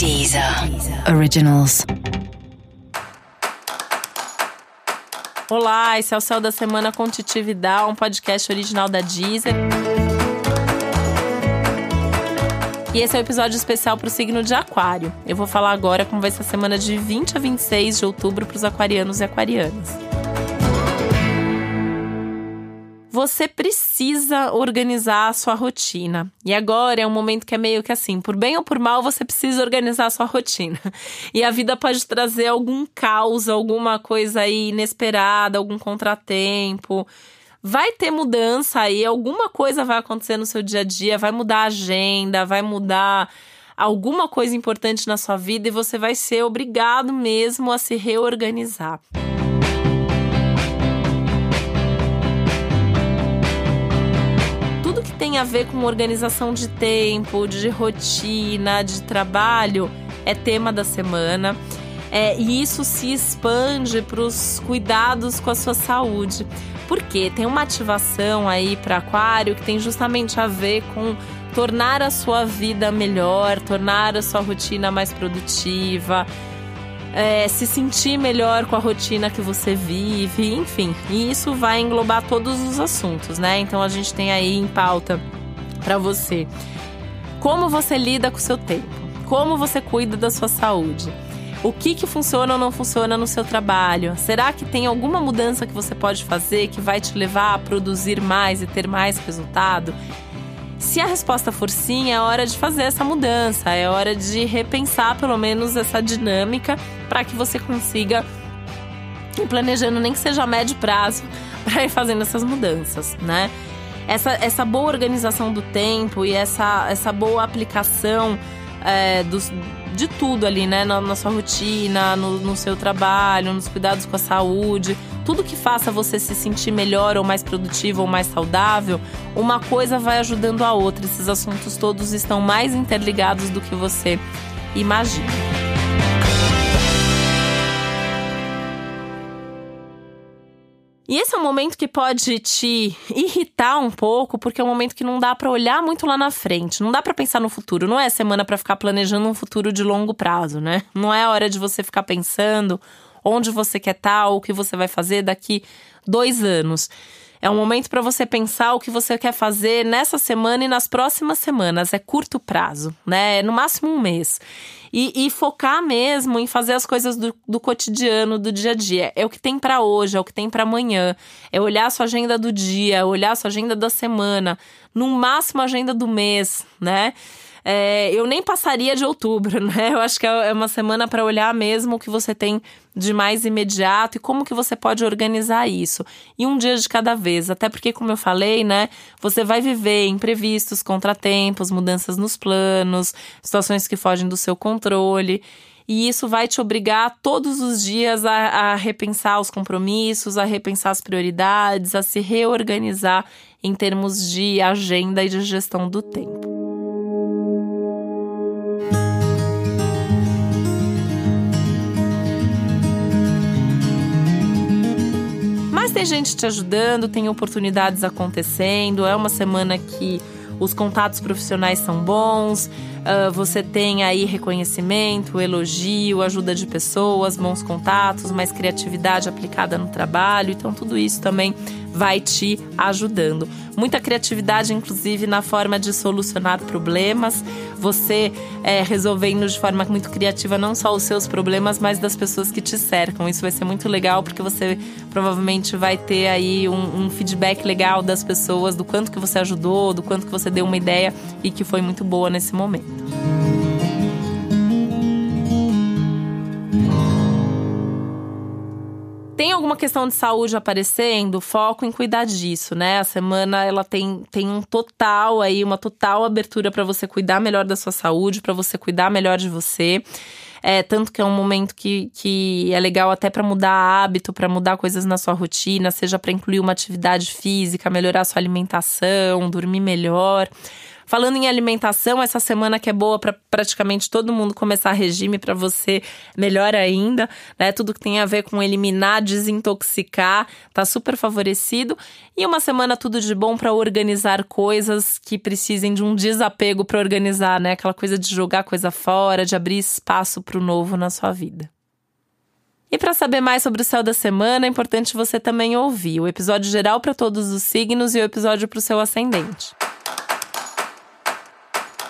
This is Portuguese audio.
Deezer Originals. Olá, esse é o Céu da Semana com um podcast original da Deezer. E esse é o um episódio especial para o signo de Aquário. Eu vou falar agora como vai ser a semana de 20 a 26 de outubro para os aquarianos e aquarianas. Você precisa organizar a sua rotina. E agora é um momento que é meio que assim, por bem ou por mal, você precisa organizar a sua rotina. E a vida pode trazer algum caos, alguma coisa aí inesperada, algum contratempo. Vai ter mudança aí, alguma coisa vai acontecer no seu dia a dia, vai mudar a agenda, vai mudar alguma coisa importante na sua vida e você vai ser obrigado mesmo a se reorganizar. Tem a ver com organização de tempo, de rotina, de trabalho, é tema da semana. É, e isso se expande para os cuidados com a sua saúde. Porque tem uma ativação aí para Aquário que tem justamente a ver com tornar a sua vida melhor, tornar a sua rotina mais produtiva, é, se sentir melhor com a rotina que você vive, enfim. E isso vai englobar todos os assuntos, né? Então a gente tem aí em pauta para você como você lida com o seu tempo, como você cuida da sua saúde. O que, que funciona ou não funciona no seu trabalho? Será que tem alguma mudança que você pode fazer que vai te levar a produzir mais e ter mais resultado? Se a resposta for sim, é hora de fazer essa mudança, é hora de repensar pelo menos essa dinâmica para que você consiga ir planejando, nem que seja a médio prazo, para ir fazendo essas mudanças, né? Essa, essa boa organização do tempo e essa, essa boa aplicação é, dos, de tudo ali, né? Na, na sua rotina, no, no seu trabalho, nos cuidados com a saúde tudo que faça você se sentir melhor ou mais produtivo ou mais saudável, uma coisa vai ajudando a outra. Esses assuntos todos estão mais interligados do que você imagina. E esse é um momento que pode te irritar um pouco, porque é um momento que não dá para olhar muito lá na frente, não dá para pensar no futuro, não é semana para ficar planejando um futuro de longo prazo, né? Não é hora de você ficar pensando onde você quer estar, tá, o que você vai fazer daqui dois anos. É um momento para você pensar o que você quer fazer nessa semana e nas próximas semanas. É curto prazo, né? É no máximo um mês. E, e focar mesmo em fazer as coisas do, do, cotidiano, do dia a dia. É o que tem para hoje, é o que tem para amanhã. É olhar a sua agenda do dia, olhar a sua agenda da semana, no máximo a agenda do mês, né? É, eu nem passaria de outubro, né? Eu acho que é, é uma semana para olhar mesmo o que você tem de mais imediato e como que você pode organizar isso. E um dia de cada vez, até porque, como eu falei, né? Você vai viver imprevistos, contratempos, mudanças nos planos, situações que fogem do seu controle. E isso vai te obrigar todos os dias a, a repensar os compromissos, a repensar as prioridades, a se reorganizar em termos de agenda e de gestão do tempo. Tem gente te ajudando, tem oportunidades acontecendo. É uma semana que os contatos profissionais são bons, uh, você tem aí reconhecimento, elogio, ajuda de pessoas, bons contatos, mais criatividade aplicada no trabalho. Então, tudo isso também vai te ajudando. Muita criatividade, inclusive, na forma de solucionar problemas. Você é, resolvendo de forma muito criativa não só os seus problemas, mas das pessoas que te cercam. Isso vai ser muito legal porque você provavelmente vai ter aí um, um feedback legal das pessoas do quanto que você ajudou, do quanto que você deu uma ideia e que foi muito boa nesse momento. Tem alguma questão de saúde aparecendo, foco em cuidar disso, né? A semana ela tem, tem um total aí, uma total abertura para você cuidar melhor da sua saúde, para você cuidar melhor de você. É, tanto que é um momento que, que é legal até para mudar hábito, para mudar coisas na sua rotina, seja para incluir uma atividade física, melhorar sua alimentação, dormir melhor Falando em alimentação, essa semana que é boa para praticamente todo mundo começar regime, para você melhor ainda, né? Tudo que tem a ver com eliminar, desintoxicar, tá super favorecido. E uma semana tudo de bom para organizar coisas que precisem de um desapego para organizar, né? Aquela coisa de jogar coisa fora, de abrir espaço para o novo na sua vida. E para saber mais sobre o céu da semana, é importante você também ouvir o episódio geral para todos os signos e o episódio para o seu ascendente.